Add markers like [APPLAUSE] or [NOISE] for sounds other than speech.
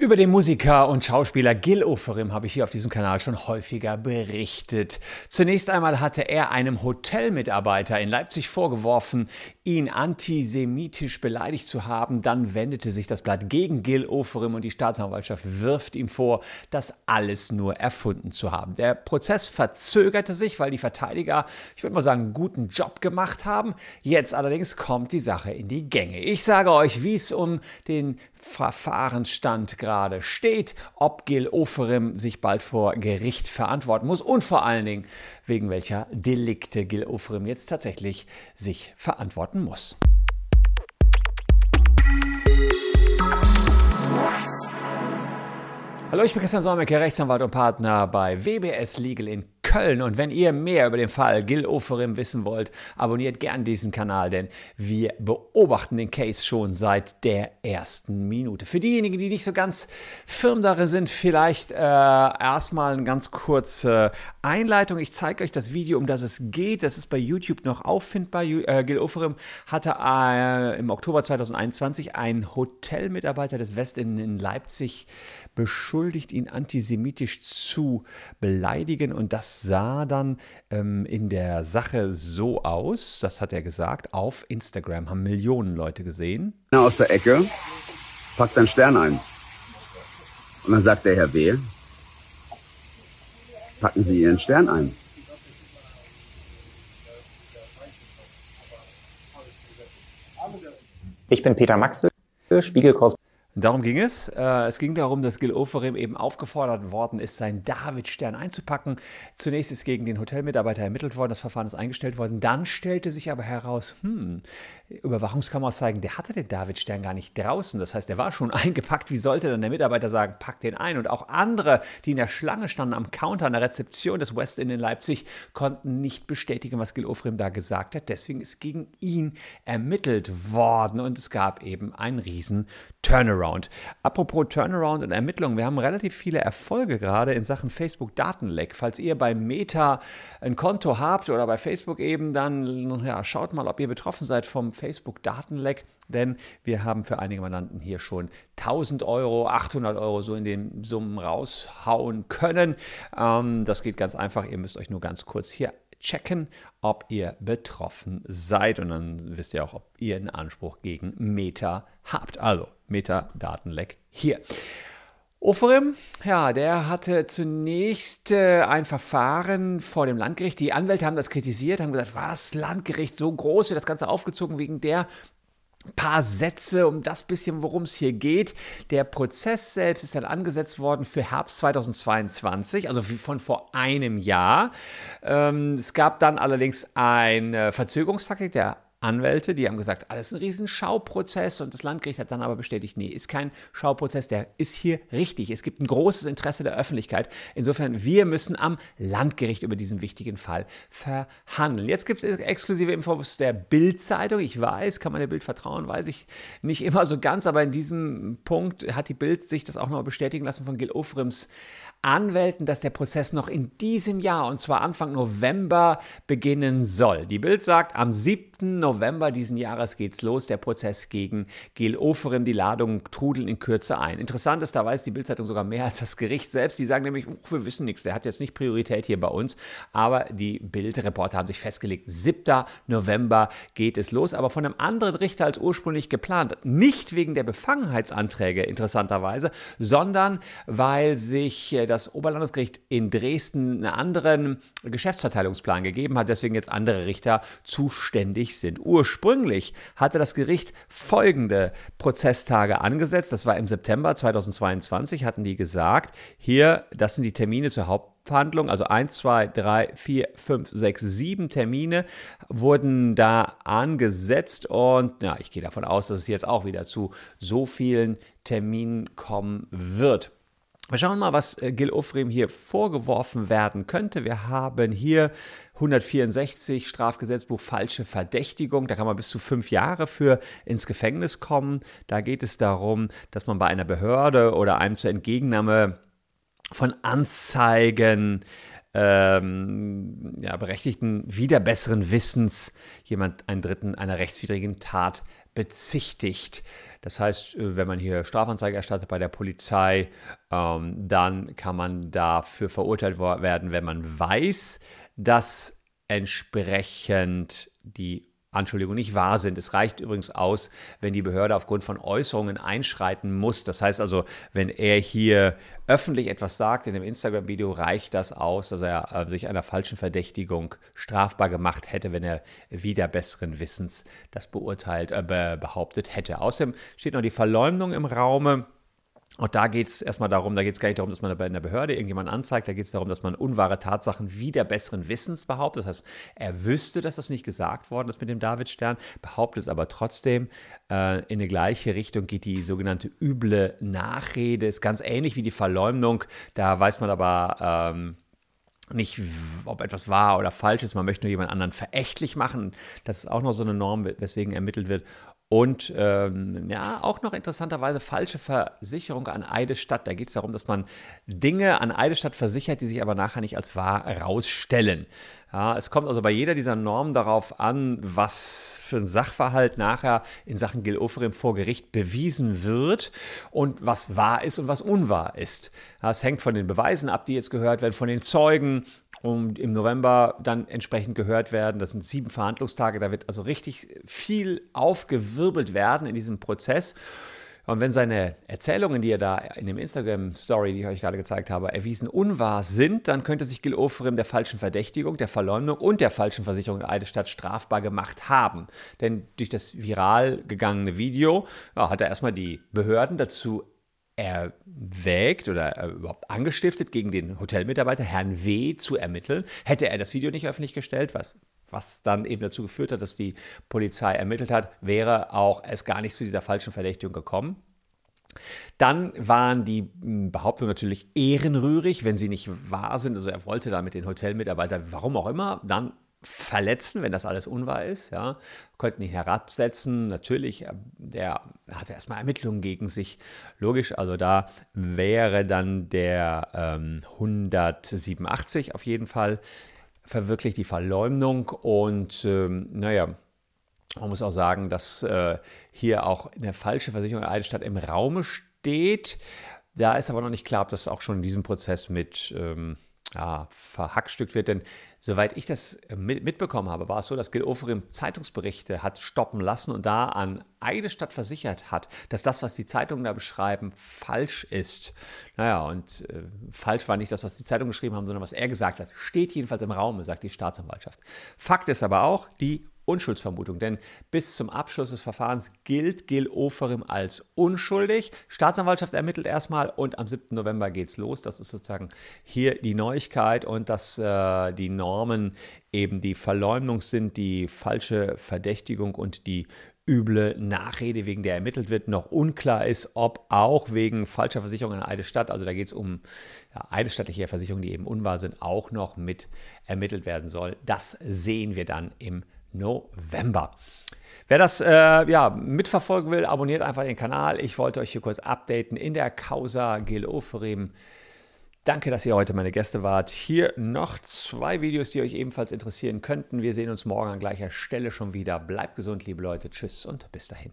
Über den Musiker und Schauspieler Gil Oferim habe ich hier auf diesem Kanal schon häufiger berichtet. Zunächst einmal hatte er einem Hotelmitarbeiter in Leipzig vorgeworfen, ihn antisemitisch beleidigt zu haben. Dann wendete sich das Blatt gegen Gil Oferim und die Staatsanwaltschaft wirft ihm vor, das alles nur erfunden zu haben. Der Prozess verzögerte sich, weil die Verteidiger, ich würde mal sagen, einen guten Job gemacht haben. Jetzt allerdings kommt die Sache in die Gänge. Ich sage euch, wie es um den Verfahrensstand gerade steht, ob Gil Oferim sich bald vor Gericht verantworten muss und vor allen Dingen, wegen welcher Delikte Gil Oferim jetzt tatsächlich sich verantworten muss. Hallo, ich bin Christian Solmecke, Rechtsanwalt und Partner bei WBS Legal in Köln. Und wenn ihr mehr über den Fall Gil Oferim wissen wollt, abonniert gern diesen Kanal, denn wir beobachten den Case schon seit der ersten Minute. Für diejenigen, die nicht so ganz firm darin sind, vielleicht äh, erstmal eine ganz kurze Einleitung. Ich zeige euch das Video, um das es geht. Das ist bei YouTube noch auffindbar. Äh, Gil Oferim hatte äh, im Oktober 2021 einen Hotelmitarbeiter des Westin in Leipzig beschuldigt, ihn antisemitisch zu beleidigen. Und das sah dann ähm, in der Sache so aus, das hat er gesagt, auf Instagram haben Millionen Leute gesehen. Aus der Ecke packt einen Stern ein. Und dann sagt der Herr W., packen Sie Ihren Stern ein. Ich bin Peter Maxtel, Spiegelkorrespondent Darum ging es. Äh, es ging darum, dass Gil Oferim eben aufgefordert worden ist, seinen David-Stern einzupacken. Zunächst ist gegen den Hotelmitarbeiter ermittelt worden, das Verfahren ist eingestellt worden. Dann stellte sich aber heraus, hm, Überwachungskameras zeigen, der hatte den David-Stern gar nicht draußen. Das heißt, er war schon [LAUGHS] eingepackt. Wie sollte dann der Mitarbeiter sagen, pack den ein? Und auch andere, die in der Schlange standen am Counter an der Rezeption des West Inn in Leipzig, konnten nicht bestätigen, was Gil Oferim da gesagt hat. Deswegen ist gegen ihn ermittelt worden und es gab eben einen riesen Turnaround. Apropos Turnaround und Ermittlungen, wir haben relativ viele Erfolge gerade in Sachen Facebook-Datenleck. Falls ihr bei Meta ein Konto habt oder bei Facebook eben, dann ja, schaut mal, ob ihr betroffen seid vom Facebook-Datenleck. Denn wir haben für einige Mandanten hier schon 1000 Euro, 800 Euro so in den Summen raushauen können. Ähm, das geht ganz einfach. Ihr müsst euch nur ganz kurz hier checken, ob ihr betroffen seid. Und dann wisst ihr auch, ob ihr einen Anspruch gegen Meta habt. Also Metadatenleck hier. Oferim, ja, der hatte zunächst äh, ein Verfahren vor dem Landgericht. Die Anwälte haben das kritisiert, haben gesagt, was, Landgericht so groß, wird das Ganze aufgezogen wegen der paar Sätze um das bisschen, worum es hier geht. Der Prozess selbst ist dann angesetzt worden für Herbst 2022, also von vor einem Jahr. Ähm, es gab dann allerdings eine Verzögerungstaktik der Anwälte, die haben gesagt, alles ein riesen Schauprozess und das Landgericht hat dann aber bestätigt, nee, ist kein Schauprozess, der ist hier richtig. Es gibt ein großes Interesse der Öffentlichkeit. Insofern, wir müssen am Landgericht über diesen wichtigen Fall verhandeln. Jetzt gibt es exklusive Infos der Bild-Zeitung. Ich weiß, kann man der Bild vertrauen, weiß ich nicht immer so ganz, aber in diesem Punkt hat die Bild sich das auch noch bestätigen lassen von Gil Ofrims Anwälten, dass der Prozess noch in diesem Jahr, und zwar Anfang November, beginnen soll. Die Bild sagt, am 7. November diesen Jahres geht's los, der Prozess gegen Gil Oferim. Die Ladungen trudeln in Kürze ein. Interessant ist, da weiß die Bildzeitung sogar mehr als das Gericht selbst. Die sagen nämlich, oh, wir wissen nichts, der hat jetzt nicht Priorität hier bei uns. Aber die Bildreporter haben sich festgelegt, 7. November geht es los, aber von einem anderen Richter als ursprünglich geplant. Nicht wegen der Befangenheitsanträge, interessanterweise, sondern weil sich äh, das Oberlandesgericht in Dresden einen anderen Geschäftsverteilungsplan gegeben hat, deswegen jetzt andere Richter zuständig sind. Ursprünglich hatte das Gericht folgende Prozesstage angesetzt. Das war im September 2022, hatten die gesagt, hier, das sind die Termine zur Hauptverhandlung, also 1, 2, 3, 4, 5, 6, 7 Termine wurden da angesetzt und ja, ich gehe davon aus, dass es jetzt auch wieder zu so vielen Terminen kommen wird. Wir schauen mal, was äh, Gil Ofrim hier vorgeworfen werden könnte. Wir haben hier 164 Strafgesetzbuch falsche Verdächtigung. Da kann man bis zu fünf Jahre für ins Gefängnis kommen. Da geht es darum, dass man bei einer Behörde oder einem zur Entgegennahme von Anzeigen ähm, ja, Berechtigten wieder besseren Wissens jemand einen Dritten einer rechtswidrigen Tat bezichtigt. Das heißt, äh, wenn man hier Strafanzeige erstattet bei der Polizei, ähm, dann kann man dafür verurteilt werden, wenn man weiß, dass entsprechend die Anschuldigungen nicht wahr sind. Es reicht übrigens aus, wenn die Behörde aufgrund von Äußerungen einschreiten muss. Das heißt also, wenn er hier öffentlich etwas sagt in dem Instagram-Video, reicht das aus, dass er äh, sich einer falschen Verdächtigung strafbar gemacht hätte, wenn er wieder besseren Wissens das beurteilt, äh, behauptet hätte. Außerdem steht noch die Verleumdung im Raume. Und da geht es erstmal darum, da geht es gar nicht darum, dass man in der Behörde irgendjemanden anzeigt, da geht es darum, dass man unwahre Tatsachen wieder besseren Wissens behauptet. Das heißt, er wüsste, dass das nicht gesagt worden ist mit dem Davidstern, behauptet es aber trotzdem. Äh, in eine gleiche Richtung geht die sogenannte üble Nachrede, ist ganz ähnlich wie die Verleumdung. Da weiß man aber, ähm, nicht, ob etwas wahr oder falsch ist, man möchte nur jemand anderen verächtlich machen. Das ist auch noch so eine Norm, weswegen ermittelt wird. Und ähm, ja, auch noch interessanterweise falsche Versicherung an Eidesstadt. Da geht es darum, dass man Dinge an Eidesstadt versichert, die sich aber nachher nicht als wahr herausstellen. Ja, es kommt also bei jeder dieser Normen darauf an, was für ein Sachverhalt nachher in Sachen Gil Oferim vor Gericht bewiesen wird und was wahr ist und was unwahr ist. Ja, es hängt von den Beweisen ab, die jetzt gehört werden, von den Zeugen, und im November dann entsprechend gehört werden. Das sind sieben Verhandlungstage, da wird also richtig viel aufgewirbelt werden in diesem Prozess. Und wenn seine Erzählungen, die er da in dem Instagram-Story, die ich euch gerade gezeigt habe, erwiesen unwahr sind, dann könnte sich Gil Oferim der falschen Verdächtigung, der Verleumdung und der falschen Versicherung in Eidesstadt strafbar gemacht haben. Denn durch das viral gegangene Video ja, hat er erstmal die Behörden dazu erwägt oder äh, überhaupt angestiftet, gegen den Hotelmitarbeiter Herrn W. zu ermitteln. Hätte er das Video nicht öffentlich gestellt, was, was dann eben dazu geführt hat, dass die Polizei ermittelt hat, wäre auch es gar nicht zu dieser falschen Verdächtigung gekommen. Dann waren die hm, Behauptungen natürlich ehrenrührig, wenn sie nicht wahr sind. Also er wollte da mit den Hotelmitarbeitern, warum auch immer, dann verletzen, wenn das alles unwahr ist. Ja. Konnten ihn herabsetzen. Natürlich, äh, der hatte erstmal Ermittlungen gegen sich. Logisch, also da wäre dann der ähm, 187 auf jeden Fall verwirklicht die Verleumdung. Und ähm, naja, man muss auch sagen, dass äh, hier auch eine falsche Versicherung der Eidelstadt im Raume steht. Da ist aber noch nicht klar, ob das auch schon in diesem Prozess mit ähm, ja, verhackstückt wird. Denn soweit ich das äh, mitbekommen habe, war es so, dass Gil Oferim Zeitungsberichte hat stoppen lassen und da an Eidesstadt versichert hat, dass das, was die Zeitungen da beschreiben, falsch ist. Naja, und äh, falsch war nicht das, was die Zeitungen geschrieben haben, sondern was er gesagt hat. Steht jedenfalls im Raum, sagt die Staatsanwaltschaft. Fakt ist aber auch, die Unschuldsvermutung, denn bis zum Abschluss des Verfahrens gilt Gil Oferim als unschuldig. Staatsanwaltschaft ermittelt erstmal und am 7. November geht's los. Das ist sozusagen hier die Neuigkeit und dass äh, die Normen eben die Verleumdung sind, die falsche Verdächtigung und die üble Nachrede, wegen der ermittelt wird, noch unklar ist, ob auch wegen falscher Versicherung in Eidesstadt, also da geht es um ja, eidesstattliche Versicherungen, die eben unwahr sind, auch noch mit ermittelt werden soll. Das sehen wir dann im November. Wer das äh, ja, mitverfolgen will, abonniert einfach den Kanal. Ich wollte euch hier kurz updaten in der Causa Gil Oferim. Danke, dass ihr heute meine Gäste wart. Hier noch zwei Videos, die euch ebenfalls interessieren könnten. Wir sehen uns morgen an gleicher Stelle schon wieder. Bleibt gesund, liebe Leute. Tschüss und bis dahin.